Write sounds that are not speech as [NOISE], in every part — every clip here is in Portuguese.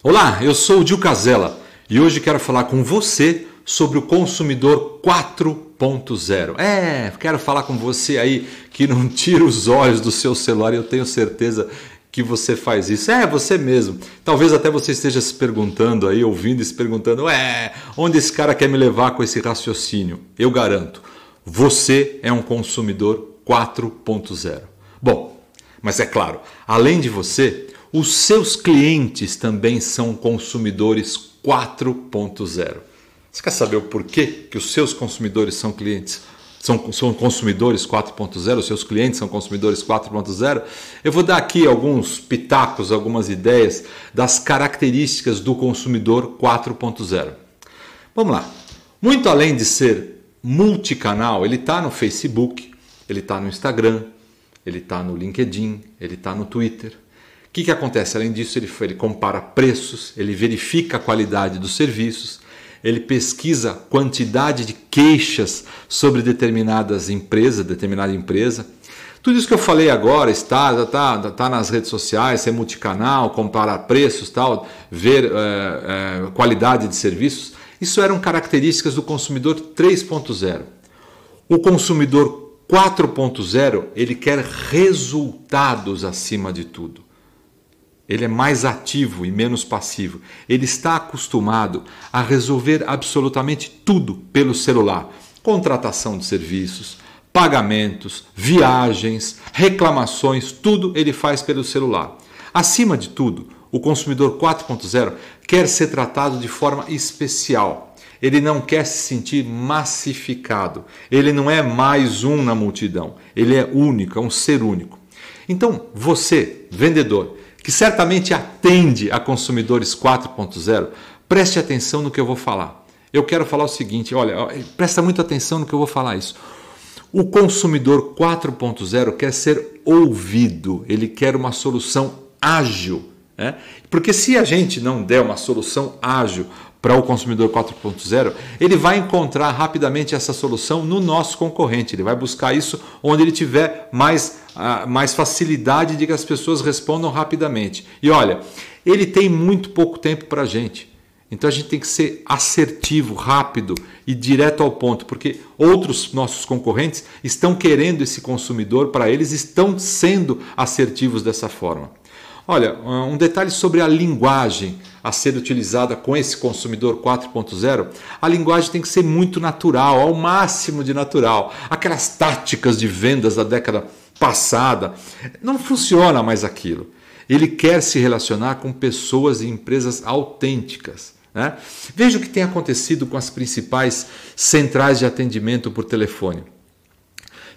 Olá, eu sou o Dil Casella e hoje quero falar com você sobre o consumidor 4.0. É, quero falar com você aí que não [LAUGHS] tira os olhos do seu celular e eu tenho certeza que você faz isso. É, você mesmo. Talvez até você esteja se perguntando aí, ouvindo e se perguntando, é, onde esse cara quer me levar com esse raciocínio? Eu garanto, você é um consumidor 4.0. Bom, mas é claro, além de você, os seus clientes também são consumidores 4.0. Você quer saber o porquê que os seus consumidores são clientes? São, são consumidores 4.0, os seus clientes são consumidores 4.0. Eu vou dar aqui alguns pitacos, algumas ideias das características do consumidor 4.0. Vamos lá. Muito além de ser multicanal, ele está no Facebook, ele está no Instagram, ele está no LinkedIn, ele está no Twitter. Que, que acontece? Além disso, ele, ele compara preços, ele verifica a qualidade dos serviços, ele pesquisa quantidade de queixas sobre determinadas empresas, determinada empresa. Tudo isso que eu falei agora está, está, está nas redes sociais, é multicanal, comparar preços, tal, ver é, é, qualidade de serviços. Isso eram características do consumidor 3.0. O consumidor 4.0 ele quer resultados acima de tudo. Ele é mais ativo e menos passivo. Ele está acostumado a resolver absolutamente tudo pelo celular: contratação de serviços, pagamentos, viagens, reclamações, tudo ele faz pelo celular. Acima de tudo, o consumidor 4.0 quer ser tratado de forma especial. Ele não quer se sentir massificado. Ele não é mais um na multidão. Ele é único, é um ser único. Então, você, vendedor, que certamente atende a consumidores 4.0, preste atenção no que eu vou falar. Eu quero falar o seguinte, olha, presta muita atenção no que eu vou falar isso. O consumidor 4.0 quer ser ouvido, ele quer uma solução ágil. Né? Porque se a gente não der uma solução ágil para o consumidor 4.0, ele vai encontrar rapidamente essa solução no nosso concorrente. Ele vai buscar isso onde ele tiver mais, uh, mais facilidade de que as pessoas respondam rapidamente. E olha, ele tem muito pouco tempo para a gente. Então a gente tem que ser assertivo, rápido e direto ao ponto, porque outros nossos concorrentes estão querendo esse consumidor para eles, estão sendo assertivos dessa forma. Olha, um detalhe sobre a linguagem a ser utilizada com esse consumidor 4.0, a linguagem tem que ser muito natural, ao máximo de natural. Aquelas táticas de vendas da década passada, não funciona mais aquilo. Ele quer se relacionar com pessoas e empresas autênticas. Né? Veja o que tem acontecido com as principais centrais de atendimento por telefone.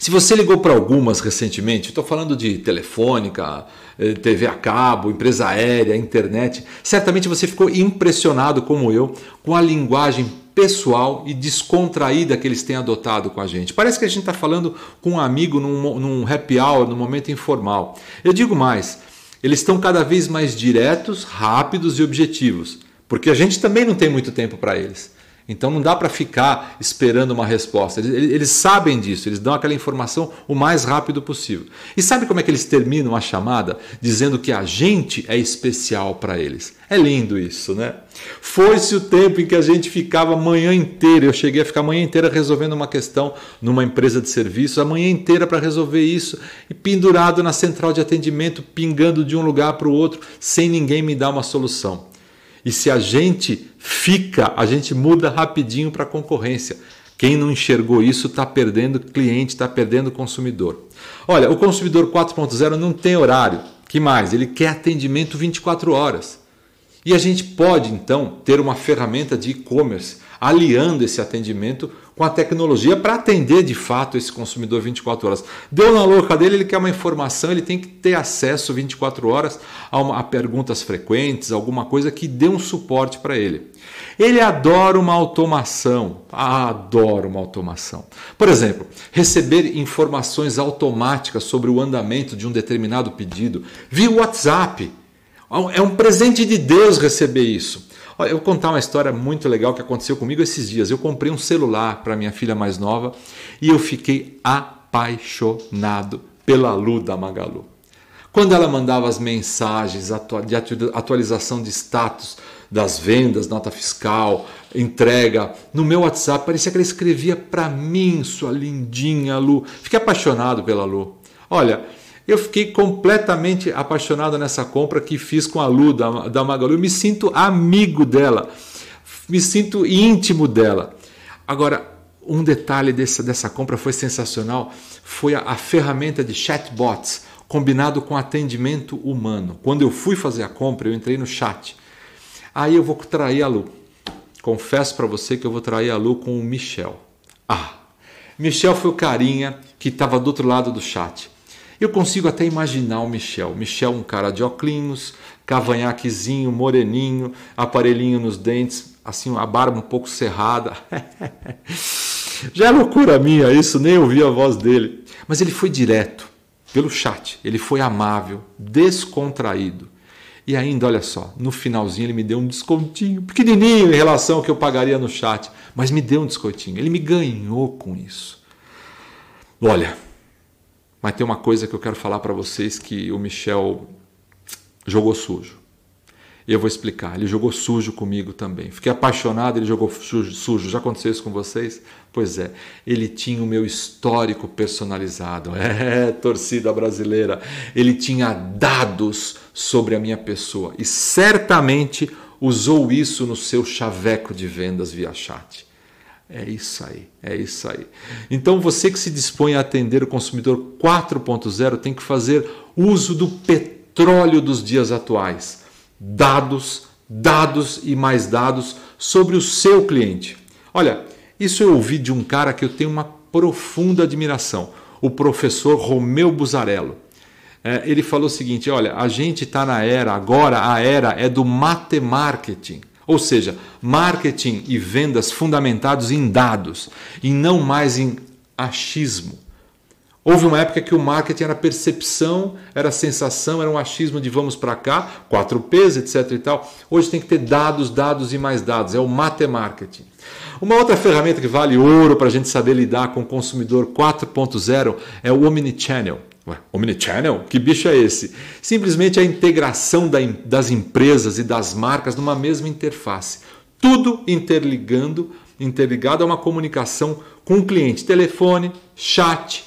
Se você ligou para algumas recentemente, estou falando de telefônica, eh, TV a cabo, empresa aérea, internet, certamente você ficou impressionado, como eu, com a linguagem pessoal e descontraída que eles têm adotado com a gente. Parece que a gente está falando com um amigo num, num happy hour, num momento informal. Eu digo mais, eles estão cada vez mais diretos, rápidos e objetivos, porque a gente também não tem muito tempo para eles. Então não dá para ficar esperando uma resposta. Eles, eles, sabem disso, eles dão aquela informação o mais rápido possível. E sabe como é que eles terminam a chamada? Dizendo que a gente é especial para eles. É lindo isso, né? Foi-se o tempo em que a gente ficava a manhã inteira. Eu cheguei a ficar a manhã inteira resolvendo uma questão numa empresa de serviços, a manhã inteira para resolver isso, e pendurado na central de atendimento, pingando de um lugar para o outro, sem ninguém me dar uma solução. E se a gente fica, a gente muda rapidinho para a concorrência. Quem não enxergou isso está perdendo cliente, está perdendo consumidor. Olha, o consumidor 4.0 não tem horário. Que mais? Ele quer atendimento 24 horas. E a gente pode então ter uma ferramenta de e-commerce aliando esse atendimento com a tecnologia para atender de fato esse consumidor 24 horas. Deu na louca dele, ele quer uma informação, ele tem que ter acesso 24 horas a, uma, a perguntas frequentes, alguma coisa que dê um suporte para ele. Ele adora uma automação, adora uma automação. Por exemplo, receber informações automáticas sobre o andamento de um determinado pedido via WhatsApp. É um presente de Deus receber isso. Olha, eu vou contar uma história muito legal que aconteceu comigo esses dias. Eu comprei um celular para minha filha mais nova e eu fiquei apaixonado pela Lu da Magalu. Quando ela mandava as mensagens de atualização de status das vendas, nota fiscal, entrega, no meu WhatsApp, parecia que ela escrevia para mim, sua lindinha Lu. Fiquei apaixonado pela Lu. Olha, eu fiquei completamente apaixonado nessa compra que fiz com a Lu da, da Magalu. Eu me sinto amigo dela, me sinto íntimo dela. Agora, um detalhe dessa, dessa compra foi sensacional, foi a, a ferramenta de chatbots combinado com atendimento humano. Quando eu fui fazer a compra, eu entrei no chat. Aí eu vou trair a Lu. Confesso para você que eu vou trair a Lu com o Michel. Ah, Michel foi o carinha que estava do outro lado do chat. Eu consigo até imaginar o Michel. Michel, um cara de óculos, cavanhaquezinho, moreninho, aparelhinho nos dentes, assim, a barba um pouco cerrada. [LAUGHS] Já é loucura minha isso, nem ouvi a voz dele. Mas ele foi direto pelo chat. Ele foi amável, descontraído. E ainda, olha só, no finalzinho ele me deu um descontinho, pequenininho em relação ao que eu pagaria no chat, mas me deu um descontinho. Ele me ganhou com isso. Olha, mas tem uma coisa que eu quero falar para vocês que o Michel jogou sujo. Eu vou explicar. Ele jogou sujo comigo também. Fiquei apaixonado, ele jogou sujo, sujo. Já aconteceu isso com vocês? Pois é. Ele tinha o meu histórico personalizado. É, [LAUGHS] torcida brasileira. Ele tinha dados sobre a minha pessoa e certamente usou isso no seu chaveco de vendas via chat. É isso aí, é isso aí. Então você que se dispõe a atender o consumidor 4.0 tem que fazer uso do petróleo dos dias atuais dados, dados e mais dados sobre o seu cliente. Olha, isso eu ouvi de um cara que eu tenho uma profunda admiração, o professor Romeu Buzarello. É, ele falou o seguinte: olha, a gente está na era, agora a era é do matemarketing. Ou seja, marketing e vendas fundamentados em dados e não mais em achismo. Houve uma época que o marketing era percepção, era sensação, era um achismo de vamos para cá, 4Ps, etc e tal. Hoje tem que ter dados, dados e mais dados, é o matemarketing. Uma outra ferramenta que vale ouro para a gente saber lidar com o consumidor 4.0 é o Omnichannel. Omnichannel? Que bicho é esse? Simplesmente a integração das empresas e das marcas numa mesma interface. Tudo interligando, interligado a uma comunicação com o cliente. Telefone, chat,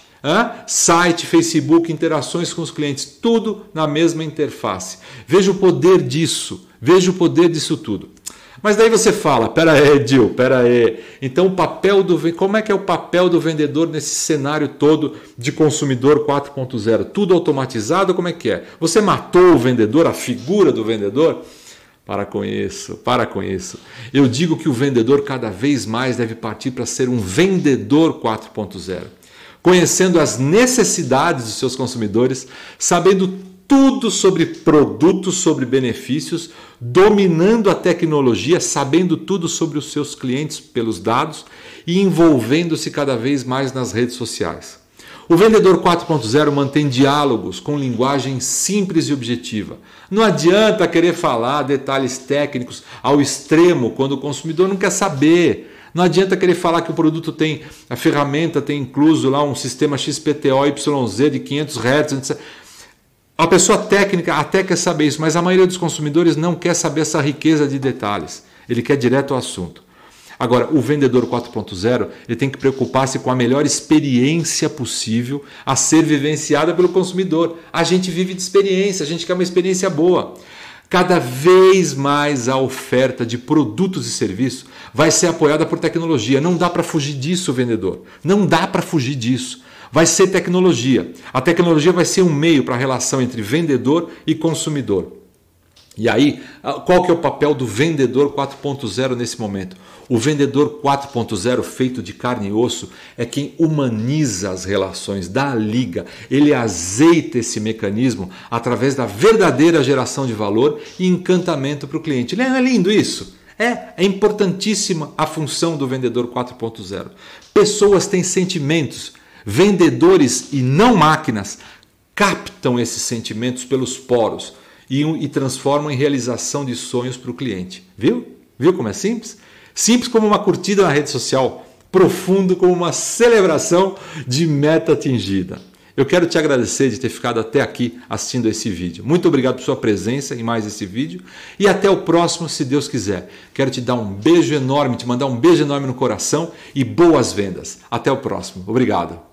site, Facebook, interações com os clientes, tudo na mesma interface. Veja o poder disso, veja o poder disso tudo. Mas daí você fala, pera aí, Dil, pera aí. Então o papel do como é que é o papel do vendedor nesse cenário todo de consumidor 4.0? Tudo automatizado, como é que é? Você matou o vendedor, a figura do vendedor? Para com isso, para com isso. Eu digo que o vendedor cada vez mais deve partir para ser um vendedor 4.0 conhecendo as necessidades dos seus consumidores, sabendo tudo sobre produtos, sobre benefícios, dominando a tecnologia, sabendo tudo sobre os seus clientes pelos dados e envolvendo-se cada vez mais nas redes sociais. O vendedor 4.0 mantém diálogos com linguagem simples e objetiva. Não adianta querer falar detalhes técnicos ao extremo quando o consumidor não quer saber. Não adianta querer falar que o produto tem, a ferramenta tem incluso lá um sistema XPTO YZ de 500 Hz. A pessoa técnica até quer saber isso, mas a maioria dos consumidores não quer saber essa riqueza de detalhes. Ele quer direto ao assunto. Agora, o vendedor 4.0 ele tem que preocupar-se com a melhor experiência possível a ser vivenciada pelo consumidor. A gente vive de experiência, a gente quer uma experiência boa. Cada vez mais a oferta de produtos e serviços vai ser apoiada por tecnologia. Não dá para fugir disso, vendedor. Não dá para fugir disso. Vai ser tecnologia. A tecnologia vai ser um meio para a relação entre vendedor e consumidor. E aí, qual que é o papel do vendedor 4.0 nesse momento? O vendedor 4.0 feito de carne e osso é quem humaniza as relações, dá a liga, ele azeita esse mecanismo através da verdadeira geração de valor e encantamento para o cliente. Não é lindo isso? É, é importantíssima a função do vendedor 4.0. Pessoas têm sentimentos, vendedores e não máquinas captam esses sentimentos pelos poros e, e transformam em realização de sonhos para o cliente. Viu? Viu como é simples? Simples como uma curtida na rede social, profundo como uma celebração de meta atingida. Eu quero te agradecer de ter ficado até aqui assistindo esse vídeo. Muito obrigado por sua presença em mais esse vídeo e até o próximo, se Deus quiser. Quero te dar um beijo enorme, te mandar um beijo enorme no coração e boas vendas. Até o próximo. Obrigado.